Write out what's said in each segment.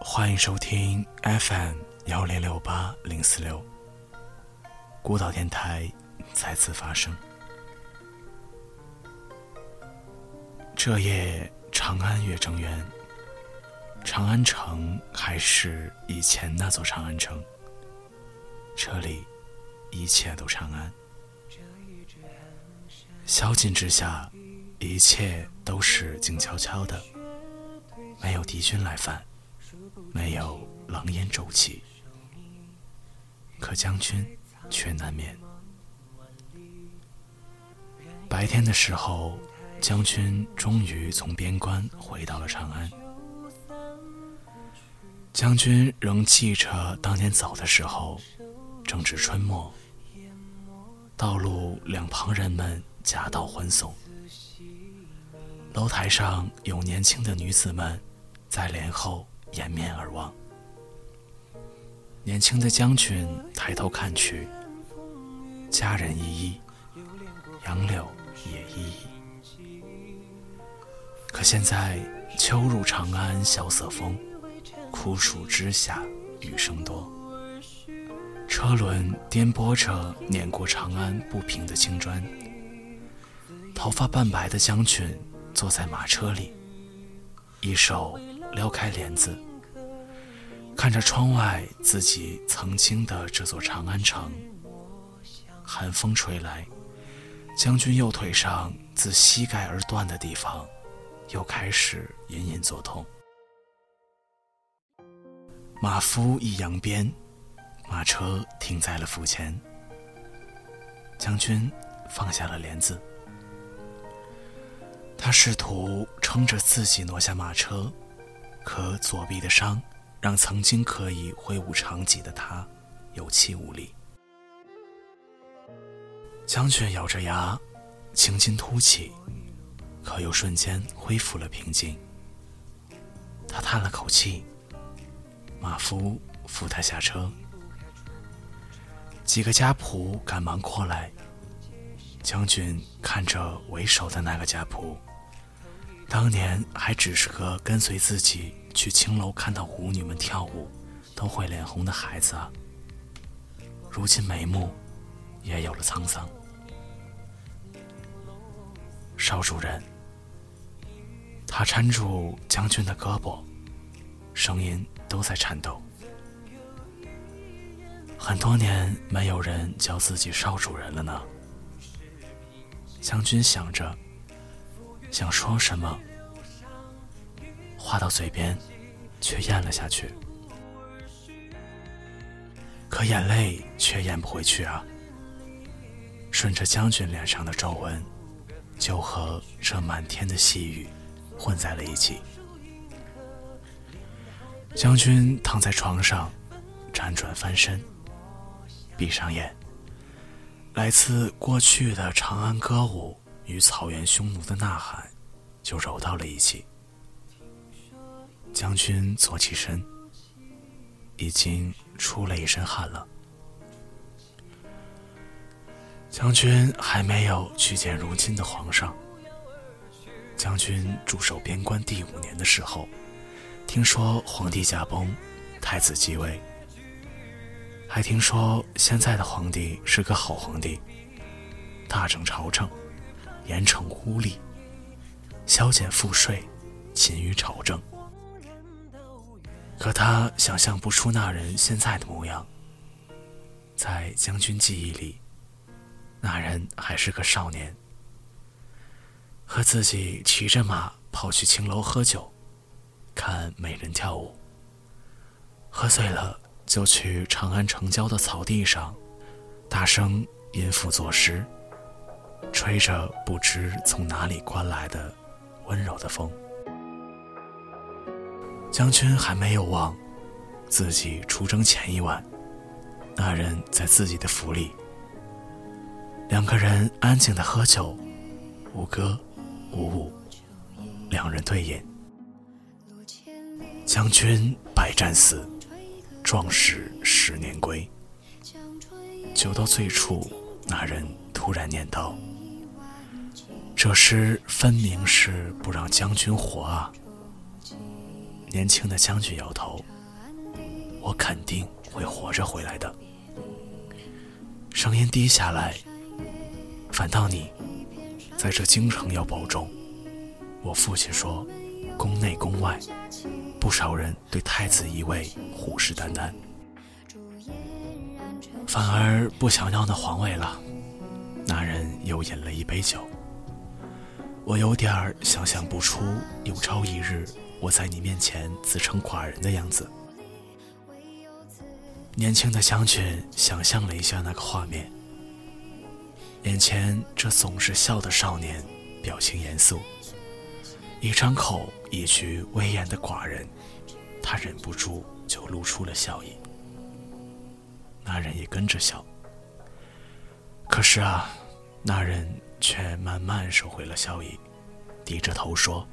欢迎收听 FM 幺零六八零四六，孤岛电台再次发生。这夜长安月正圆，长安城还是以前那座长安城，这里一切都长安。宵禁之下，一切都是静悄悄的，没有敌军来犯。没有狼烟骤起，可将军却难眠。白天的时候，将军终于从边关回到了长安。将军仍记着当年走的时候，正值春末，道路两旁人们夹道欢送，楼台上有年轻的女子们在帘后。掩面而望，年轻的将军抬头看去，佳人依依，杨柳也依依。可现在秋入长安萧瑟风，枯树之下雨声多，车轮颠簸着碾过长安不平的青砖。头发半白的将军坐在马车里，一手。撩开帘子，看着窗外自己曾经的这座长安城。寒风吹来，将军右腿上自膝盖而断的地方，又开始隐隐作痛。马夫一扬鞭，马车停在了府前。将军放下了帘子，他试图撑着自己挪下马车。可左臂的伤，让曾经可以挥舞长戟的他有气无力。将军咬着牙，青筋凸起，可又瞬间恢复了平静。他叹了口气，马夫扶他下车。几个家仆赶忙过来。将军看着为首的那个家仆。当年还只是个跟随自己去青楼看到舞女们跳舞都会脸红的孩子啊，如今眉目也有了沧桑。少主人，他搀住将军的胳膊，声音都在颤抖。很多年没有人叫自己少主人了呢。将军想着。想说什么，话到嘴边，却咽了下去。可眼泪却咽不回去啊！顺着将军脸上的皱纹，就和这满天的细雨混在了一起。将军躺在床上，辗转翻身，闭上眼，来自过去的长安歌舞。与草原匈奴的呐喊，就揉到了一起。将军坐起身，已经出了一身汗了。将军还没有去见如今的皇上。将军驻守边关第五年的时候，听说皇帝驾崩，太子继位，还听说现在的皇帝是个好皇帝，大整朝政。严惩污吏，削减赋税，勤于朝政。可他想象不出那人现在的模样。在将军记忆里，那人还是个少年，和自己骑着马跑去青楼喝酒，看美人跳舞。喝醉了，就去长安城郊的草地上，大声吟赋作诗。吹着不知从哪里刮来的温柔的风，将军还没有忘自己出征前一晚，那人在自己的府里，两个人安静的喝酒，无歌无舞，两人对饮。将军百战死，壮士十年归。酒到醉处，那人突然念道：“这诗分明是不让将军活啊！”年轻的将军摇头：“我肯定会活着回来的。”声音低下来：“反倒你，在这京城要保重。我父亲说，宫内宫外，不少人对太子一位虎视眈眈。”反而不想要那皇位了。那人又饮了一杯酒。我有点想象不出有朝一日我在你面前自称寡人的样子。年轻的将军想象了一下那个画面，眼前这总是笑的少年，表情严肃，一张口一句威严的寡人，他忍不住就露出了笑意。那人也跟着笑，可是啊，那人却慢慢收回了笑意，低着头说：“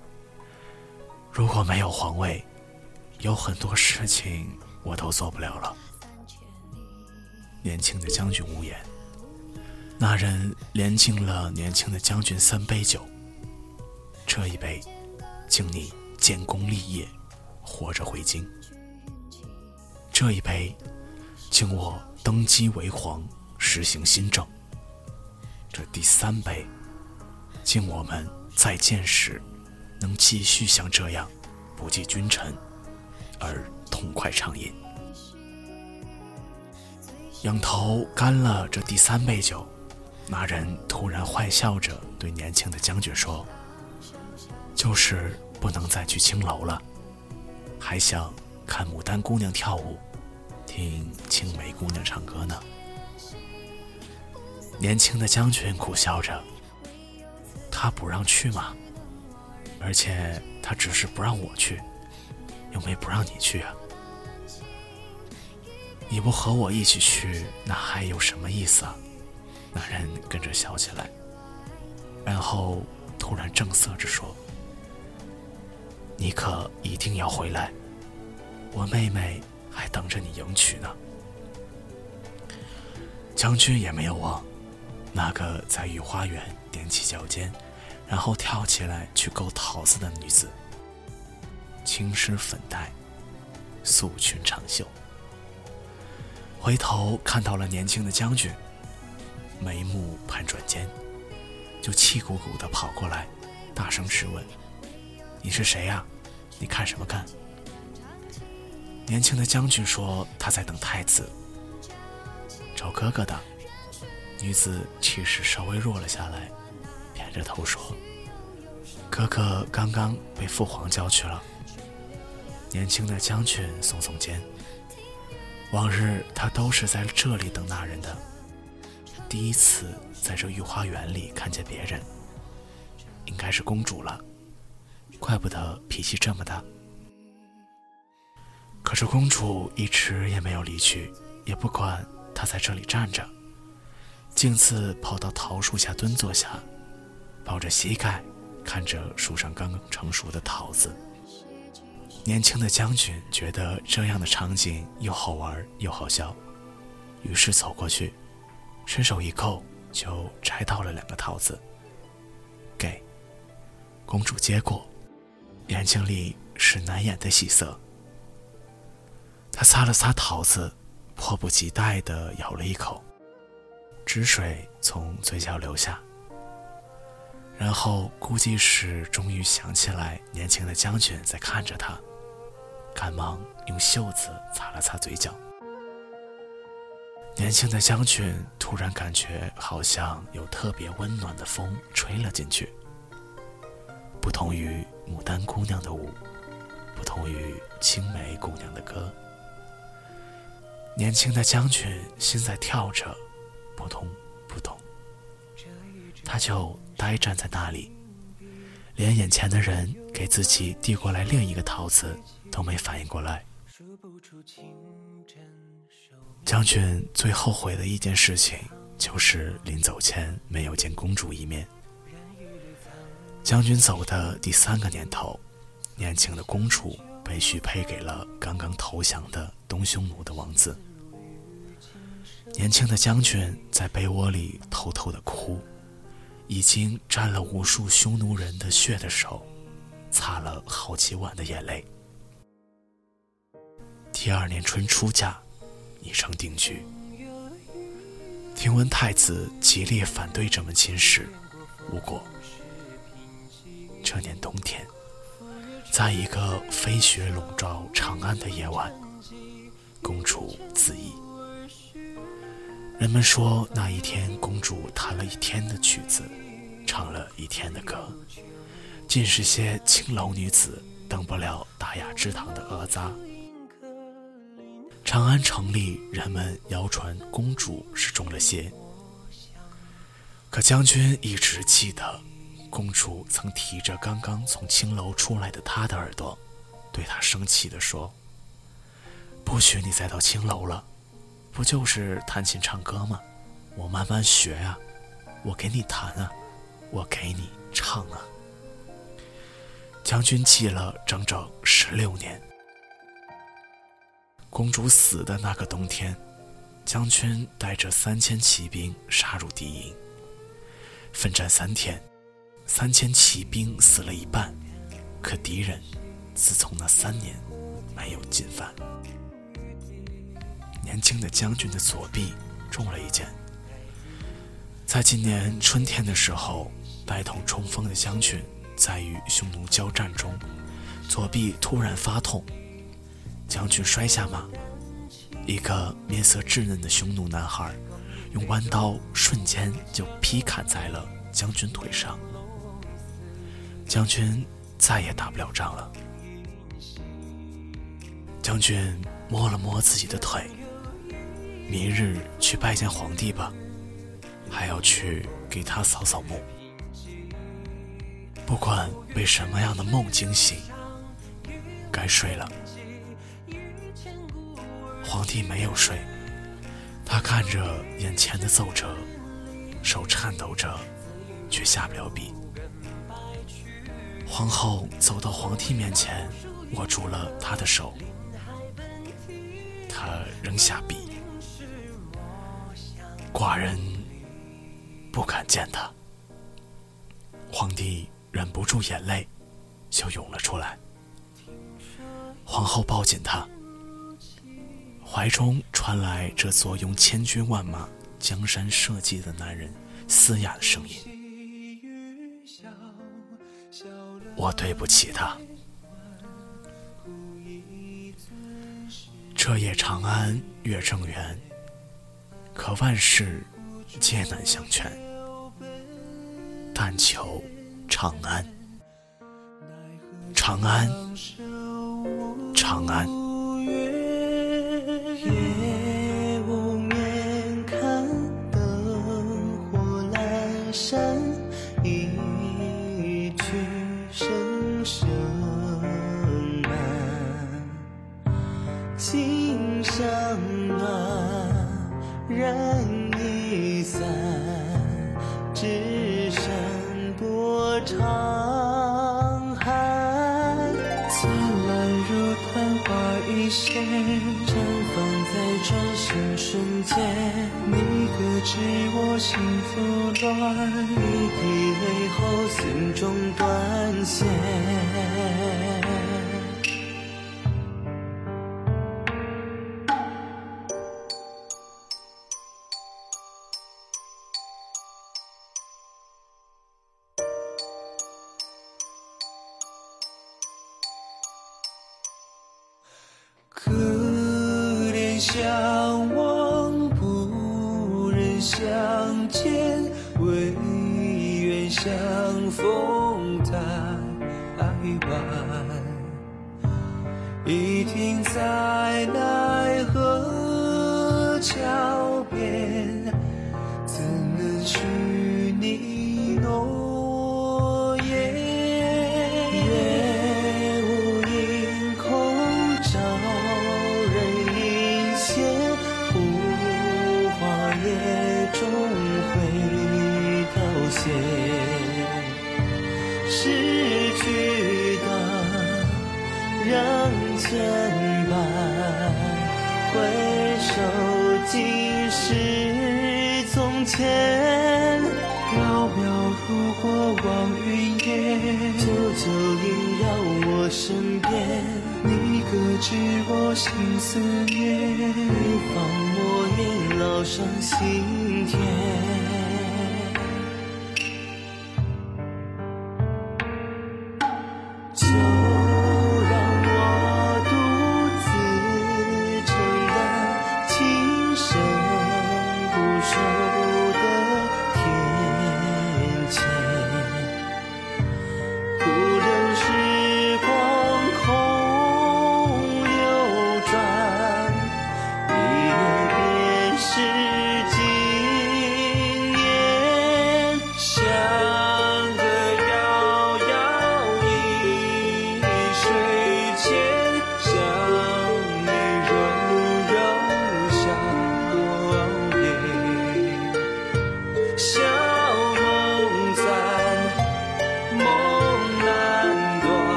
如果没有皇位，有很多事情我都做不了了。”年轻的将军无言。那人连敬了年轻的将军三杯酒，这一杯，敬你建功立业，活着回京；这一杯。敬我登基为皇，实行新政。这第三杯，敬我们再见时，能继续像这样，不计君臣，而痛快畅饮。仰头干了这第三杯酒，那人突然坏笑着对年轻的将军说：“就是不能再去青楼了，还想看牡丹姑娘跳舞。”听青梅姑娘唱歌呢。年轻的将军苦笑着，他不让去吗？而且他只是不让我去，又没不让你去啊。你不和我一起去，那还有什么意思啊？那人跟着笑起来，然后突然正色着说：“你可一定要回来，我妹妹。”还等着你迎娶呢。将军也没有忘，那个在御花园踮起脚尖，然后跳起来去勾桃子的女子。青湿粉黛，素裙长袖。回头看到了年轻的将军，眉目盘转间，就气鼓鼓的跑过来，大声质问：“你是谁呀？你看什么看？”年轻的将军说：“他在等太子，找哥哥的。”女子气势稍微弱了下来，偏着头说：“哥哥刚刚被父皇叫去了。”年轻的将军耸耸肩：“往日他都是在这里等那人的，第一次在这御花园里看见别人，应该是公主了，怪不得脾气这么大。”可是公主一直也没有离去，也不管他在这里站着，径自跑到桃树下蹲坐下，抱着膝盖，看着树上刚刚成熟的桃子。年轻的将军觉得这样的场景又好玩又好笑，于是走过去，伸手一扣，就摘到了两个桃子。给公主接过，眼睛里是难掩的喜色。他擦了擦桃子，迫不及待地咬了一口，汁水从嘴角流下。然后估计是终于想起来年轻的将军在看着他，赶忙用袖子擦了擦嘴角。年轻的将军突然感觉好像有特别温暖的风吹了进去，不同于牡丹姑娘的舞，不同于青梅姑娘的歌。年轻的将军心在跳着，扑通扑通。他就呆站在那里，连眼前的人给自己递过来另一个桃子都没反应过来。将军最后悔的一件事情，就是临走前没有见公主一面。将军走的第三个年头，年轻的公主被许配给了刚刚投降的东匈奴的王子。年轻的将军在被窝里偷偷的哭，已经沾了无数匈奴人的血的手，擦了好几晚的眼泪。第二年春出嫁，已成定局。听闻太子极力反对这门亲事，无果。在一个飞雪笼罩长安的夜晚，公主自缢。人们说那一天，公主弹了一天的曲子，唱了一天的歌，尽是些青楼女子登不了大雅之堂的讹杂。长安城里，人们谣传公主是中了邪。可将军一直记得，公主曾提着刚刚从青楼出来的他的耳朵，对他生气地说：“不许你再到青楼了，不就是弹琴唱歌吗？我慢慢学啊，我给你弹啊，我给你唱啊。”将军记了整整十六年。公主死的那个冬天，将军带着三千骑兵杀入敌营。奋战三天，三千骑兵死了一半，可敌人自从那三年没有进犯。年轻的将军的左臂中了一箭。在今年春天的时候，带头冲锋的将军在与匈奴交战中，左臂突然发痛。将军摔下马，一个面色稚嫩的匈奴男孩，用弯刀瞬间就劈砍在了将军腿上。将军再也打不了仗了。将军摸了摸自己的腿，明日去拜见皇帝吧，还要去给他扫扫墓。不管被什么样的梦惊醒，该睡了。皇帝没有睡，他看着眼前的奏折，手颤抖着，却下不了笔。皇后走到皇帝面前，握住了他的手，他扔下笔，寡人不敢见他。皇帝忍不住眼泪就涌了出来，皇后抱紧他。怀中传来这座用千军万马江山社稷的男人嘶哑的声音：“我对不起他。”彻夜长安月正圆，可万事皆难相全。但求长安，长安，长安。灿烂如昙花一现。绽放在转身瞬间，你可知我心复乱？一滴泪后，心中断线。可怜相望不忍相见，唯愿相逢太晚。已停在心田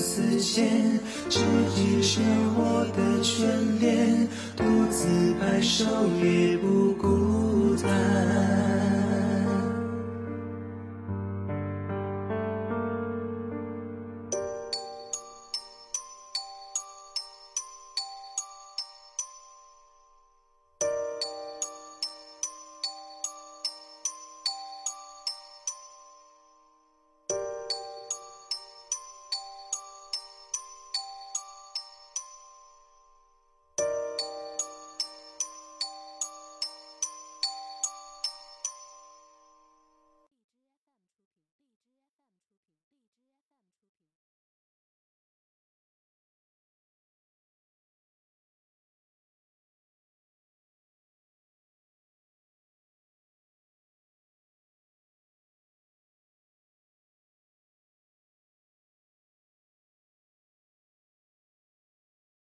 此间只记着我的眷恋独自白首也不孤单。